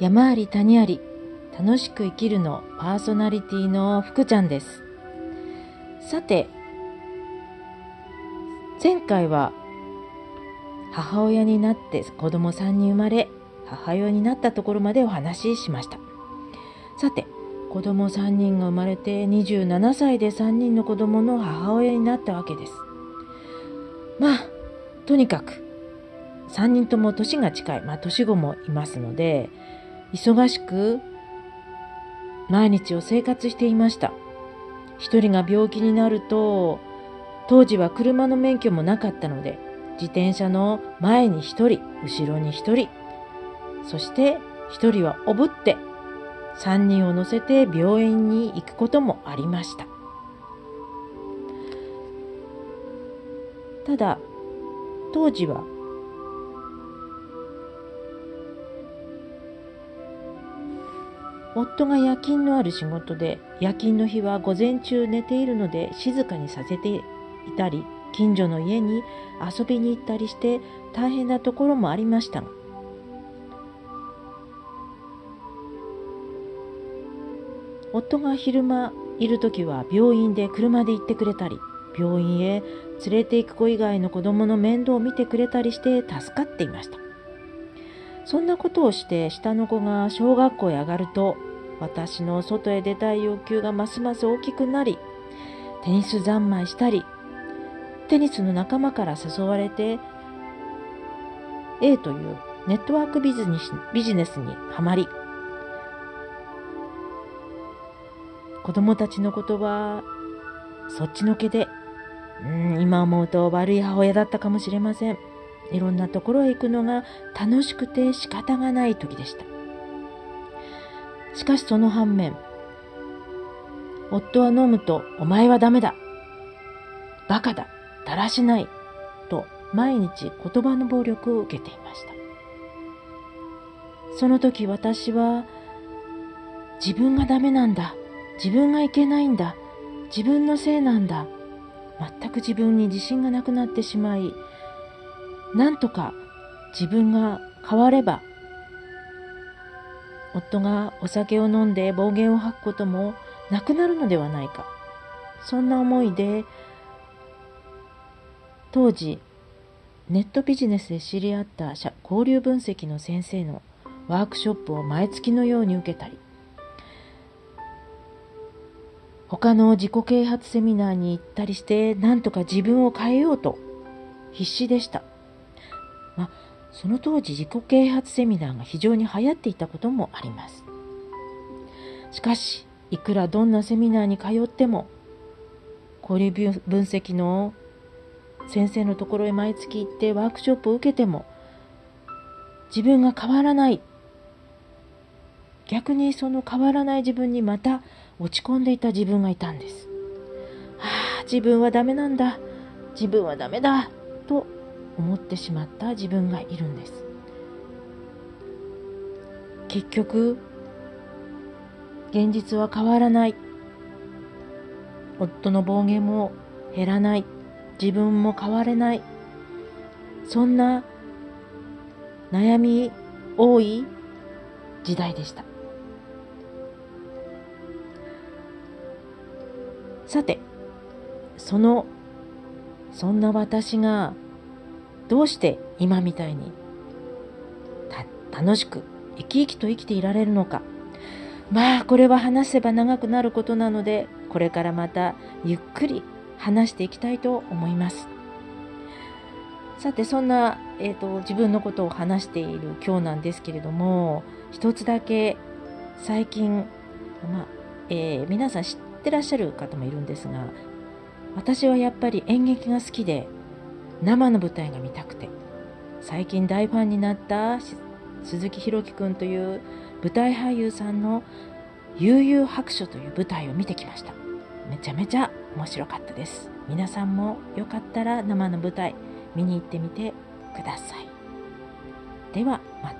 山あり谷あり楽しく生きるのパーソナリティの福ちゃんです。さて前回は母親になって子供さんに生まれ母親になったところまでお話ししました。さて子供3人が生まれて27歳で3人の子供の母親になったわけです。まあとにかく3人とも年が近い、まあ、年子もいますので忙しく毎日を生活していました。一人が病気になると当時は車の免許もなかったので自転車の前に一人後ろに一人そして一人はおぶって三人を乗せて病院に行くこともありました。ただ当時は夫が夜勤のある仕事で夜勤の日は午前中寝ているので静かにさせていたり近所の家に遊びに行ったりして大変なところもありましたが。夫が昼間いる時は病院で車で行ってくれたり病院へ連れて行く子以外の子供の面倒を見てくれたりして助かっていました。そんなことをして下の子が小学校へ上がると私の外へ出たい欲求がますます大きくなりテニス三昧したりテニスの仲間から誘われて A というネットワークビジネスビジネスにはまり子供たちのことはそっちのけでうん今思うと悪い母親だったかもしれません。いろんなところへ行くのが楽しくて仕方がない時でした。しかしその反面夫は飲むとお前はダメだ。バカだ。だらしない。と毎日言葉の暴力を受けていました。その時私は自分がダメなんだ。自分がいけないんだ。自分のせいなんだ。全く自分に自信がなくなってしまいなんとか自分が変われば夫がお酒を飲んで暴言を吐くこともなくなるのではないかそんな思いで当時ネットビジネスで知り合った交流分析の先生のワークショップを毎月のように受けたり他の自己啓発セミナーに行ったりして何とか自分を変えようと必死でした。その当時自己啓発セミナーが非常に流行っていたこともあります。しかし、いくらどんなセミナーに通っても交流分析の先生のところへ毎月行ってワークショップを受けても自分が変わらない逆にその変わらない自分にまた落ち込んでいた自分がいたんです。はあ、自分はダメなんだ。自分はダメだ。と思ってしまった自分がいるんです。結局、現実は変わらない。夫の暴言も減らない。自分も変われない。そんな悩み多い時代でした。さて、その、そんな私が、どうして今みたいに、楽しく生き生きと生きていられるのか。まあ、これは話せば長くなることなので、これからまたゆっくり話していきたいと思います。さて、そんな、えーと、自分のことを話している今日なんですけれども、一つだけ最近、まあえー、皆さん知ってらっしゃる方もいるんですが私はやっぱり演劇が好きで生の舞台が見たくて。最近大ファンになった鈴木宏樹君という舞台俳優さんの悠々白書という舞台を見てきました。めちゃめちゃ面白かったです。皆さんもよかったら生の舞台見に行ってみてください。ではまた。